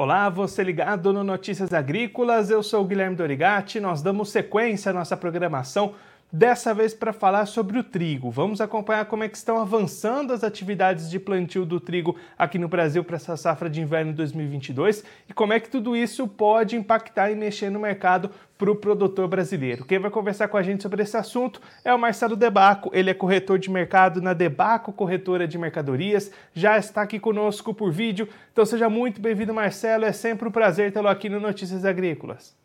Olá, você ligado no Notícias Agrícolas, eu sou Guilherme Dorigati, nós damos sequência à nossa programação dessa vez para falar sobre o trigo. Vamos acompanhar como é que estão avançando as atividades de plantio do trigo aqui no Brasil para essa safra de inverno 2022 e como é que tudo isso pode impactar e mexer no mercado para o produtor brasileiro. Quem vai conversar com a gente sobre esse assunto é o Marcelo Debaco. Ele é corretor de mercado na Debaco Corretora de Mercadorias. Já está aqui conosco por vídeo. Então seja muito bem-vindo, Marcelo. É sempre um prazer tê-lo aqui no Notícias Agrícolas.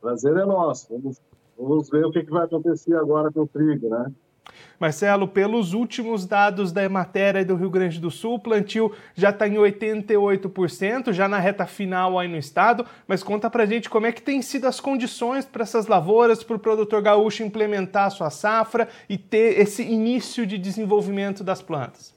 Prazer é nosso. Vamos Vamos ver o que, vai acontecer agora com o trigo, né? Marcelo, pelos últimos dados da Emater do Rio Grande do Sul, o plantio já está em 88%, já na reta final aí no estado, mas conta pra gente como é que tem sido as condições para essas lavouras, para o produtor gaúcho implementar a sua safra e ter esse início de desenvolvimento das plantas.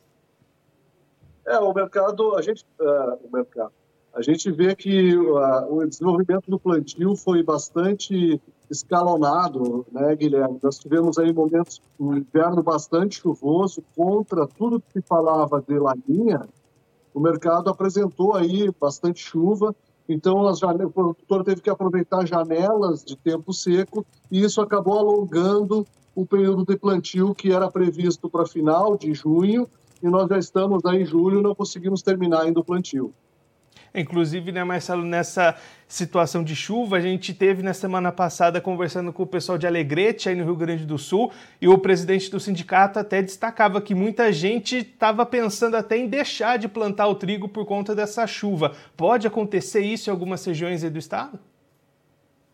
É, o mercado, a gente, uh, o mercado, a gente vê que uh, o desenvolvimento do plantio foi bastante escalonado, né, Guilherme? Nós tivemos aí momentos, um inverno bastante chuvoso, contra tudo que se falava de laninha, o mercado apresentou aí bastante chuva, então o produtor teve que aproveitar janelas de tempo seco e isso acabou alongando o período de plantio que era previsto para final de junho e nós já estamos aí em julho não conseguimos terminar ainda o plantio. Inclusive, né, Marcelo, nessa situação de chuva, a gente teve na semana passada conversando com o pessoal de Alegrete, aí no Rio Grande do Sul, e o presidente do sindicato até destacava que muita gente estava pensando até em deixar de plantar o trigo por conta dessa chuva. Pode acontecer isso em algumas regiões do estado?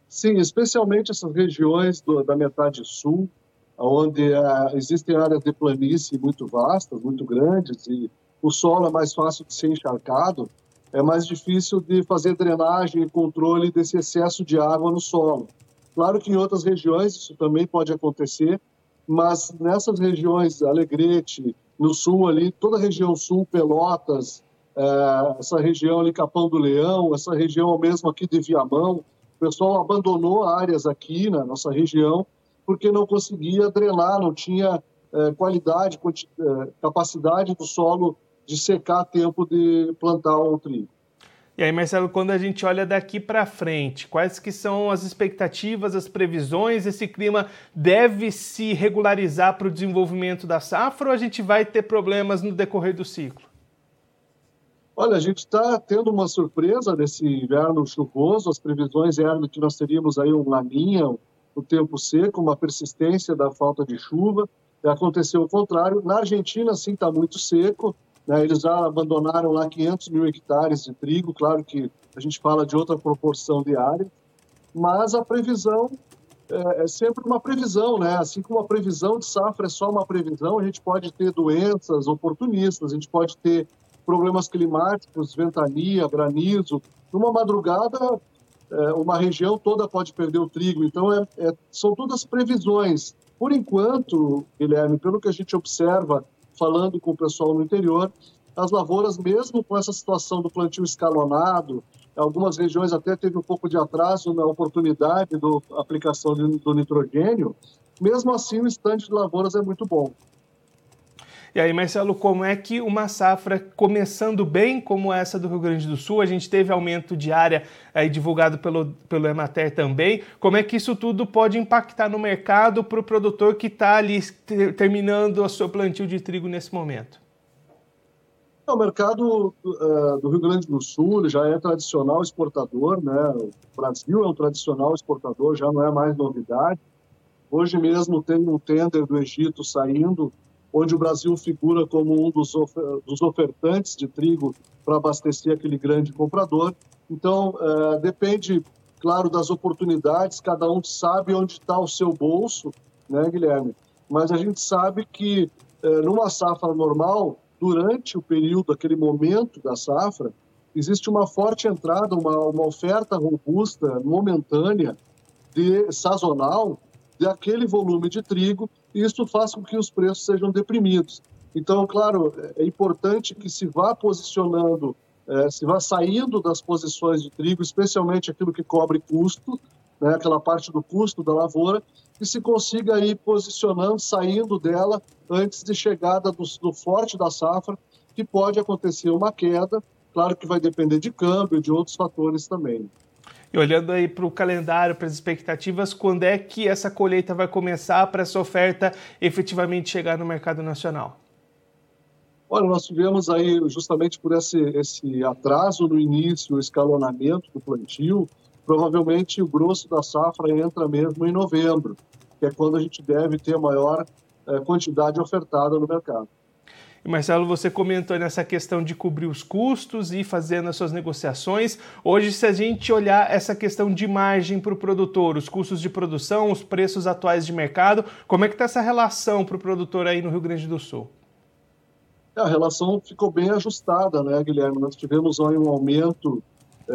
Sim, especialmente essas regiões do, da metade sul, onde uh, existem áreas de planície muito vastas, muito grandes, e o solo é mais fácil de ser encharcado é mais difícil de fazer drenagem e controle desse excesso de água no solo. Claro que em outras regiões isso também pode acontecer, mas nessas regiões, Alegrete, no sul ali, toda a região sul, Pelotas, é, essa região ali, Capão do Leão, essa região mesmo aqui de Viamão, o pessoal abandonou áreas aqui na nossa região porque não conseguia drenar, não tinha é, qualidade, é, capacidade do solo de secar a tempo de plantar o trigo. E aí, Marcelo, quando a gente olha daqui para frente, quais que são as expectativas, as previsões? Esse clima deve se regularizar para o desenvolvimento da safra ou a gente vai ter problemas no decorrer do ciclo? Olha, a gente está tendo uma surpresa desse inverno chuvoso. As previsões eram que nós teríamos aí um laninha, o tempo seco, uma persistência da falta de chuva. Aconteceu o contrário. Na Argentina, sim, está muito seco. Né? Eles já abandonaram lá 500 mil hectares de trigo, claro que a gente fala de outra proporção de área, mas a previsão é, é sempre uma previsão, né? Assim como a previsão de safra é só uma previsão, a gente pode ter doenças oportunistas, a gente pode ter problemas climáticos, ventania, granizo. Numa madrugada, é, uma região toda pode perder o trigo. Então, é, é, são todas previsões. Por enquanto, Guilherme, pelo que a gente observa falando com o pessoal no interior, as lavouras, mesmo com essa situação do plantio escalonado, algumas regiões até teve um pouco de atraso na oportunidade da aplicação do nitrogênio, mesmo assim o estande de lavouras é muito bom. E aí, Marcelo, como é que uma safra começando bem como essa do Rio Grande do Sul, a gente teve aumento de área aí divulgado pelo, pelo Emater também, como é que isso tudo pode impactar no mercado para o produtor que está ali ter, terminando o seu plantio de trigo nesse momento? O mercado uh, do Rio Grande do Sul já é tradicional exportador, né? O Brasil é um tradicional exportador, já não é mais novidade. Hoje mesmo tem um tender do Egito saindo onde o Brasil figura como um dos, ofertantes de trigo para abastecer aquele grande comprador. Então, é, depende, claro, das oportunidades, cada um sabe onde está o seu bolso, né, Guilherme? Mas a gente sabe que é, numa safra normal, durante o período, aquele momento da safra, existe uma forte entrada, uma, uma oferta robusta, momentânea, de sazonal, de aquele volume de trigo isso faz com que os preços sejam deprimidos. Então, claro, é importante que se vá posicionando, é, se vá saindo das posições de trigo, especialmente aquilo que cobre custo, né, aquela parte do custo da lavoura, e se consiga ir posicionando, saindo dela antes de chegada do, do forte da safra, que pode acontecer uma queda. Claro que vai depender de câmbio, de outros fatores também. Olhando aí para o calendário, para as expectativas, quando é que essa colheita vai começar para essa oferta efetivamente chegar no mercado nacional? Olha, nós tivemos aí, justamente por esse, esse atraso no início, o escalonamento do plantio, provavelmente o grosso da safra entra mesmo em novembro, que é quando a gente deve ter a maior eh, quantidade ofertada no mercado. Marcelo, você comentou nessa questão de cobrir os custos e fazendo as suas negociações. Hoje, se a gente olhar essa questão de margem para o produtor, os custos de produção, os preços atuais de mercado, como é que está essa relação para o produtor aí no Rio Grande do Sul? É, a relação ficou bem ajustada, né, Guilherme? Nós tivemos um aumento, é,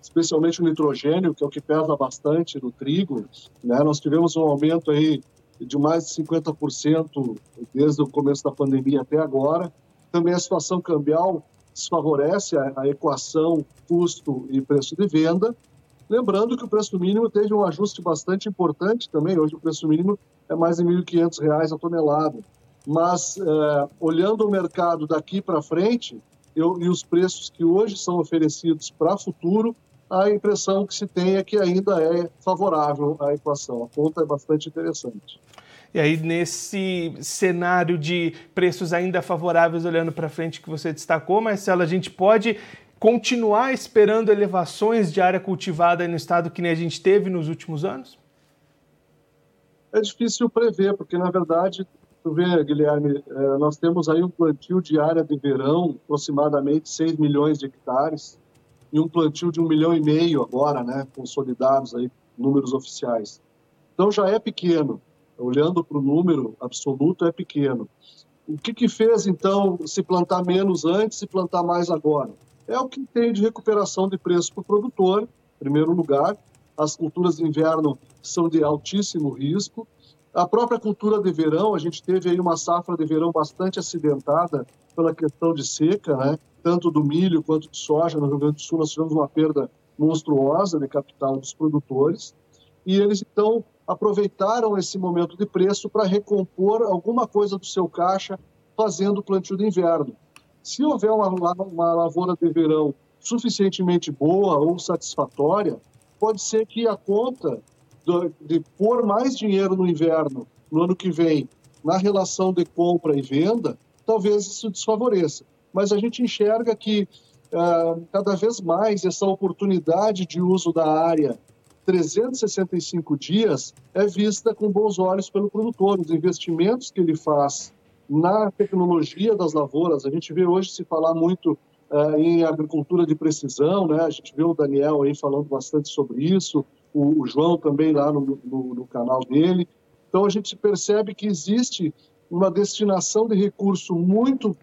especialmente o nitrogênio, que é o que pesa bastante no trigo, né? Nós tivemos um aumento aí de mais de 50% desde o começo da pandemia até agora. Também a situação cambial desfavorece a, equação custo e preço de venda. Lembrando que o preço mínimo teve um ajuste bastante importante também. Hoje o preço mínimo é mais de R$ 1.500 a tonelada. Mas, é, olhando o mercado daqui para frente eu, e os preços que hoje são oferecidos para futuro, a impressão que se tem é que ainda é favorável à equação. A conta é bastante interessante. E aí, nesse cenário de preços ainda favoráveis, olhando para frente que você destacou, Marcelo, a gente pode continuar esperando elevações de área cultivada no estado que nem a gente teve nos últimos anos? É difícil prever, porque na verdade, tu vê, Guilherme, é, nós temos aí um plantio de área de verão, aproximadamente 6 milhões de hectares e um plantio de um milhão e meio agora, né, consolidados aí, números oficiais. Então já é pequeno, olhando para o número absoluto é pequeno. O que, que fez então se plantar menos antes e plantar mais agora? É o que tem de recuperação de preço para o produtor, em primeiro lugar. As culturas de inverno são de altíssimo risco. A própria cultura de verão, a gente teve aí uma safra de verão bastante acidentada pela questão de seca, né? Tanto do milho quanto de soja no Rio Grande do Sul, nós tivemos uma perda monstruosa de capital dos produtores, e eles então aproveitaram esse momento de preço para recompor alguma coisa do seu caixa fazendo plantio de inverno. Se houver uma, uma lavoura de verão suficientemente boa ou satisfatória, pode ser que a conta de, de pôr mais dinheiro no inverno no ano que vem na relação de compra e venda, talvez isso desfavoreça mas a gente enxerga que uh, cada vez mais essa oportunidade de uso da área 365 dias é vista com bons olhos pelo produtor. Os investimentos que ele faz na tecnologia das lavouras, a gente vê hoje se falar muito uh, em agricultura de precisão, né? A gente vê o Daniel aí falando bastante sobre isso, o, o João também lá no, no, no canal dele. Então a gente percebe que existe uma destinação de recurso muito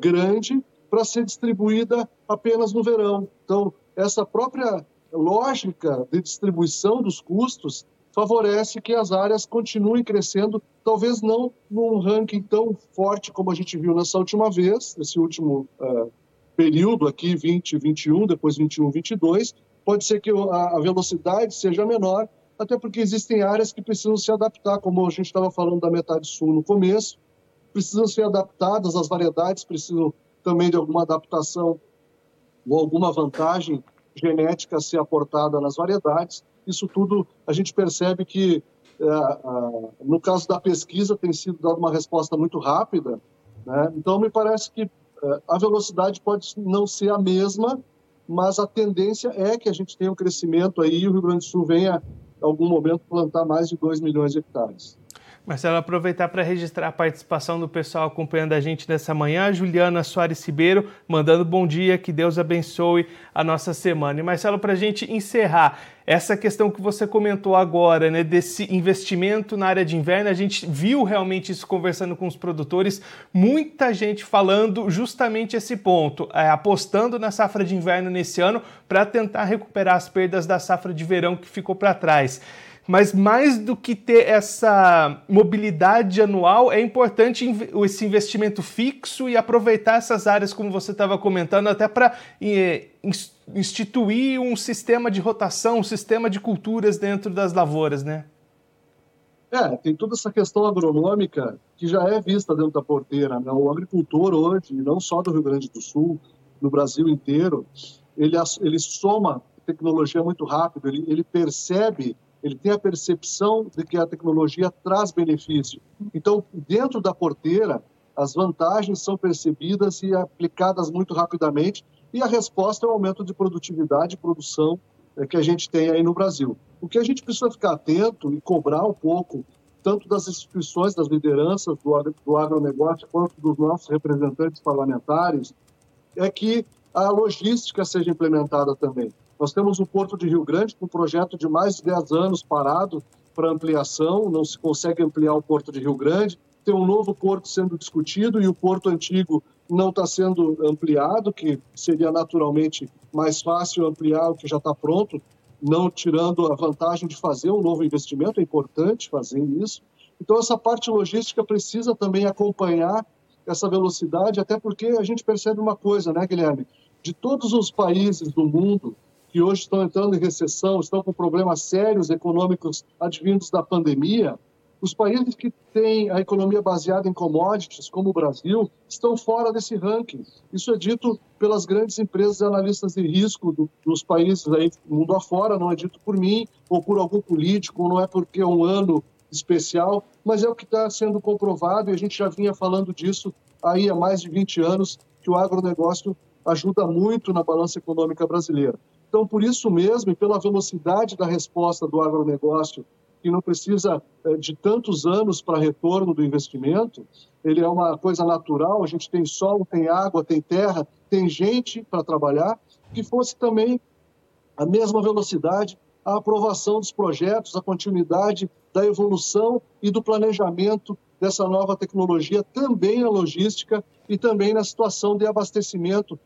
grande para ser distribuída apenas no verão. Então, essa própria lógica de distribuição dos custos favorece que as áreas continuem crescendo, talvez não num ranking tão forte como a gente viu nessa última vez, nesse último uh, período aqui, 20, 21, depois 21, 22. Pode ser que a, velocidade seja menor, até porque existem áreas que precisam se adaptar, como a gente estava falando da metade sul no começo, precisam ser adaptadas, as variedades precisam também de alguma adaptação ou alguma vantagem genética ser aportada nas variedades. Isso tudo a gente percebe que, é, é, no caso da pesquisa, tem sido dada uma resposta muito rápida. Né? Então, me parece que é, a velocidade pode não ser a mesma, mas a tendência é que a gente tenha um crescimento aí e o Rio Grande do Sul venha, em algum momento, plantar mais de 2 milhões de hectares. Marcelo, aproveitar para registrar a participação do pessoal acompanhando a gente nessa manhã. Juliana Soares Ribeiro mandando bom dia, que Deus abençoe a nossa semana. E Marcelo, para a gente encerrar, essa questão que você comentou agora, né, desse investimento na área de inverno, a gente viu realmente isso conversando com os produtores, muita gente falando justamente esse ponto, é, apostando na safra de inverno nesse ano para tentar recuperar as perdas da safra de verão que ficou para trás mas mais do que ter essa mobilidade anual, é importante esse investimento fixo e aproveitar essas áreas, como você estava comentando, até para eh, instituir um sistema de rotação, um sistema de culturas dentro das lavouras, né? É, tem toda essa questão agronômica que já é vista dentro da porteira. Né? O agricultor hoje, não só do Rio Grande do Sul, no Brasil inteiro, ele, ele soma tecnologia muito rápido, ele, ele percebe, ele tem a percepção de que a tecnologia traz benefício. Então, dentro da porteira, as vantagens são percebidas e aplicadas muito rapidamente, e a resposta é o aumento de produtividade e produção é, que a gente tem aí no Brasil. O que a gente precisa ficar atento e cobrar um pouco, tanto das instituições, das lideranças do, do agronegócio, quanto dos nossos representantes parlamentares, é que a logística seja implementada também. Nós temos o Porto de Rio Grande com um projeto de mais de 10 anos parado para ampliação, não se consegue ampliar o Porto de Rio Grande. Tem um novo porto sendo discutido e o porto antigo não está sendo ampliado, que seria naturalmente mais fácil ampliar o que já está pronto, não tirando a vantagem de fazer um novo investimento, é importante fazer isso. Então, essa parte logística precisa também acompanhar essa velocidade, até porque a gente percebe uma coisa, né, Guilherme? De todos os países do mundo que hoje estão entrando em recessão, estão com problemas sérios econômicos advindos da pandemia, os países que têm a economia baseada em commodities, como o Brasil, estão fora desse ranking. Isso é dito pelas grandes empresas analistas de risco do, dos países aí, mundo afora, não é dito por mim ou por algum político, não é porque é um ano especial, mas é o que está sendo comprovado e a gente já vinha falando disso aí há mais de 20 anos, que o agronegócio ajuda muito na balança econômica brasileira. Então, por isso mesmo, e pela velocidade da resposta do agronegócio, que não precisa eh, de tantos anos para retorno do investimento, ele é uma coisa natural, a gente tem sol, tem água, tem terra, tem gente para trabalhar, que fosse também a mesma velocidade a aprovação dos projetos, a continuidade da evolução e do planejamento dessa nova tecnologia também na logística e também na situação de abastecimento,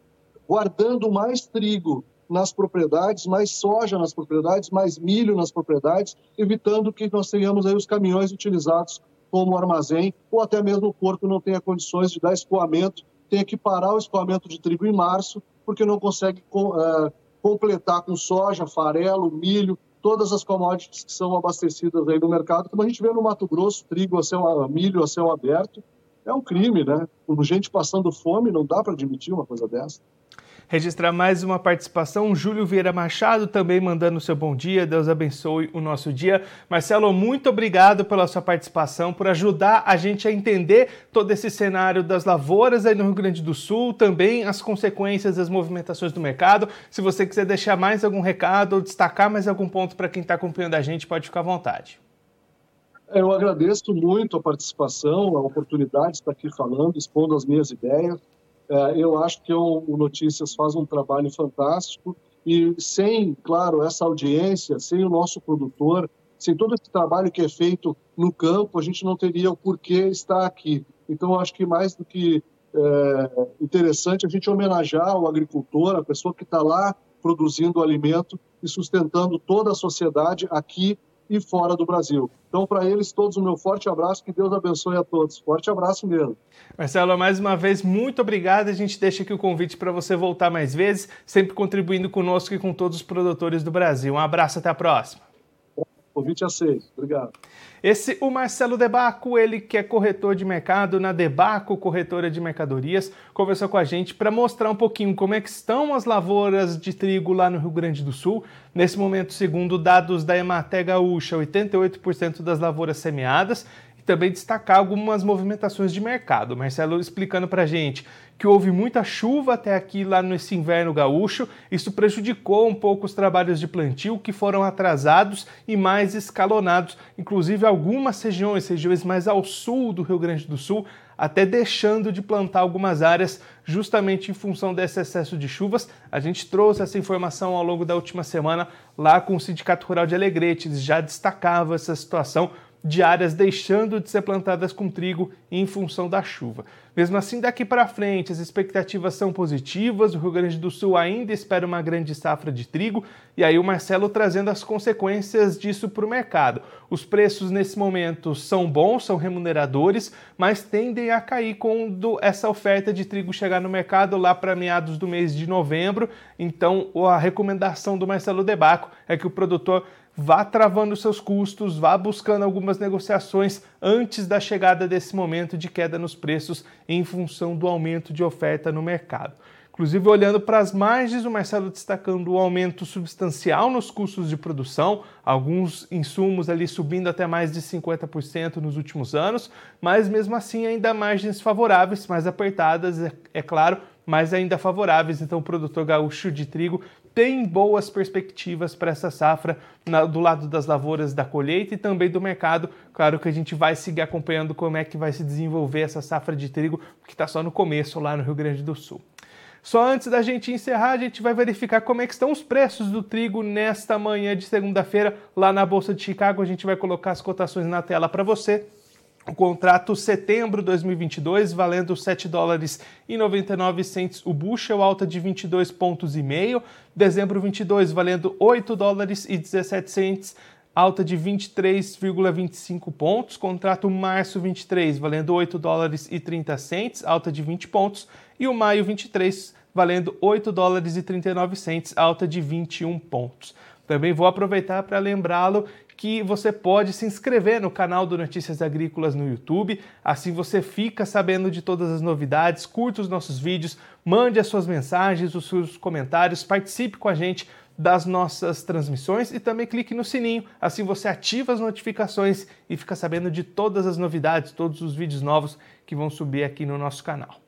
guardando mais trigo nas propriedades, mais soja nas propriedades, mais milho nas propriedades, evitando que nós tenhamos aí os caminhões utilizados como armazém ou até mesmo o porto não tenha condições de dar escoamento, tenha que parar o escoamento de trigo em março porque não consegue uh, completar com soja, farelo, milho, todas as commodities que são abastecidas aí no mercado, como a gente vê no Mato Grosso, trigo a céu, milho a céu aberto, é um crime, né? Com gente passando fome, não dá para admitir uma coisa dessa registrar mais uma participação. Júlio Vieira Machado também mandando seu bom dia. Deus abençoe o nosso dia. Marcelo, muito obrigado pela sua participação, por ajudar a gente a entender todo esse cenário das lavouras aí no Rio Grande do Sul, também as consequências das movimentações do mercado. Se você quiser deixar mais algum recado ou destacar mais algum ponto para quem está acompanhando a gente, pode ficar à vontade. Eu agradeço muito a participação, a oportunidade de estar aqui falando, expondo as minhas ideias. É, eu acho que o, Notícias faz um trabalho fantástico e sem, claro, essa audiência, sem o nosso produtor, sem todo esse trabalho que é feito no campo, a gente não teria o porquê estar aqui. Então, acho que mais do que é, interessante a gente homenagear o agricultor, a pessoa que está lá produzindo alimento e sustentando toda a sociedade aqui e fora do Brasil. Então, para eles todos, o meu forte abraço, que Deus abençoe a todos. Forte abraço mesmo. Marcelo, mais uma vez, muito obrigado. A gente deixa aqui o convite para você voltar mais vezes, sempre contribuindo conosco e com todos os produtores do Brasil. Um abraço, até a próxima. Convite aceito. Obrigado. Esse, o Marcelo Debaco, ele que é corretor de mercado na Debaco Corretora de Mercadorias, conversou com a gente para mostrar um pouquinho como é que estão as lavouras de trigo lá no Rio Grande do Sul. Nesse momento, segundo dados da Ematé Gaúcha, 88% das lavouras semeadas também destacar algumas movimentações de mercado. Marcelo explicando para gente que houve muita chuva até aqui lá nesse inverno gaúcho, isso prejudicou um pouco os trabalhos de plantio que foram atrasados e mais escalonados, inclusive algumas regiões, regiões mais ao sul do Rio Grande do Sul, até deixando de plantar algumas áreas justamente em função desse excesso de chuvas. A gente trouxe essa informação ao longo da última semana lá com o Sindicato Rural de Alegrete, eles já destacavam essa situação de áreas deixando de ser plantadas com trigo em função da chuva. Mesmo assim, daqui para frente, as expectativas são positivas. O Rio Grande do Sul ainda espera uma grande safra de trigo, e aí o Marcelo trazendo as consequências disso para o mercado. Os preços nesse momento são bons, são remuneradores, mas tendem a cair quando essa oferta de trigo chegar no mercado lá para meados do mês de novembro. Então, a recomendação do Marcelo Debaco é que o produtor vá travando seus custos, vá buscando algumas negociações antes da chegada desse momento de queda nos preços em função do aumento de oferta no mercado. Inclusive, olhando para as margens, o Marcelo destacando o aumento substancial nos custos de produção, alguns insumos ali subindo até mais de 50% nos últimos anos, mas mesmo assim ainda margens favoráveis, mais apertadas, é, é claro, mas ainda favoráveis. Então, o produtor gaúcho de trigo tem boas perspectivas para essa safra na, do lado das lavouras da colheita e também do mercado. Claro que a gente vai seguir acompanhando como é que vai se desenvolver essa safra de trigo, que está só no começo lá no Rio Grande do Sul. Só antes da gente encerrar, a gente vai verificar como é que estão os preços do trigo nesta manhã de segunda-feira lá na Bolsa de Chicago. A gente vai colocar as cotações na tela para você. O contrato setembro 2022 valendo 7 dólares e 99 centes o bushel, alta de 22 pontos e meio. Dezembro 22 valendo 8 dólares e 17 centes, alta de 23,25 pontos. Contrato março 23 valendo 8 dólares e 30 centes, alta de 20 pontos e o maio 23 valendo 8 dólares e 39 centes, alta de 21 pontos. Também vou aproveitar para lembrá-lo que você pode se inscrever no canal do Notícias Agrícolas no YouTube, assim você fica sabendo de todas as novidades, curta os nossos vídeos, mande as suas mensagens, os seus comentários, participe com a gente das nossas transmissões e também clique no sininho, assim você ativa as notificações e fica sabendo de todas as novidades, todos os vídeos novos que vão subir aqui no nosso canal.